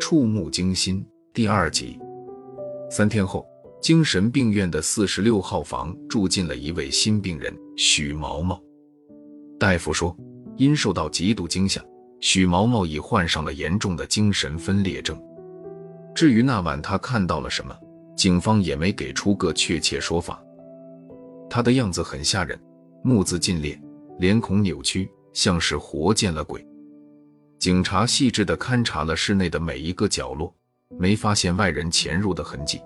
触目惊心第二集。三天后，精神病院的四十六号房住进了一位新病人许毛毛。大夫说，因受到极度惊吓，许毛毛已患上了严重的精神分裂症。至于那晚他看到了什么，警方也没给出个确切说法。他的样子很吓人，目眦尽裂，脸孔扭曲，像是活见了鬼。警察细致地勘察了室内的每一个角落，没发现外人潜入的痕迹。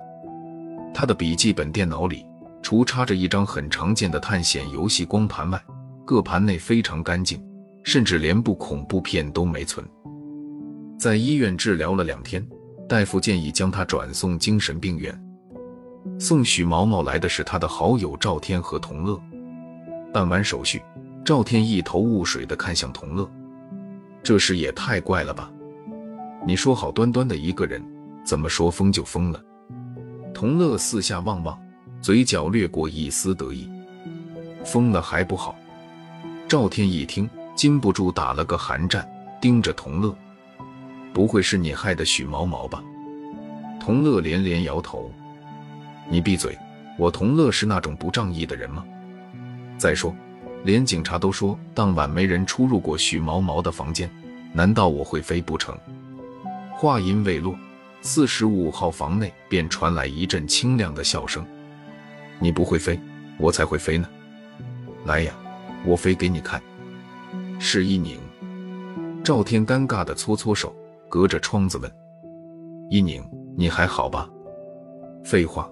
他的笔记本电脑里，除插着一张很常见的探险游戏光盘外，各盘内非常干净，甚至连部恐怖片都没存。在医院治疗了两天，大夫建议将他转送精神病院。送许毛毛来的是他的好友赵天和同乐。办完手续，赵天一头雾水地看向同乐。这事也太怪了吧！你说好端端的一个人，怎么说疯就疯了？同乐四下望望，嘴角掠过一丝得意。疯了还不好？赵天一听，禁不住打了个寒战，盯着同乐。不会是你害的许毛毛吧？同乐连连摇头。你闭嘴！我同乐是那种不仗义的人吗？再说。连警察都说当晚没人出入过许毛毛的房间，难道我会飞不成？话音未落，四十五号房内便传来一阵清亮的笑声。你不会飞，我才会飞呢！来呀，我飞给你看。是一宁。赵天尴尬的搓搓手，隔着窗子问：“一宁，你还好吧？”废话，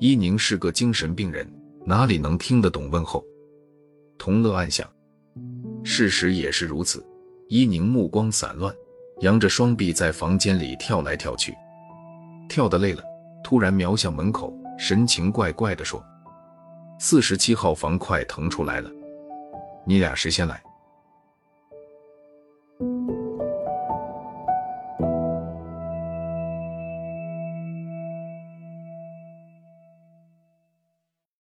一宁是个精神病人，哪里能听得懂问候？同乐暗想，事实也是如此。伊宁目光散乱，扬着双臂在房间里跳来跳去，跳得累了，突然瞄向门口，神情怪怪的说：“四十七号房快腾出来了，你俩谁先来？”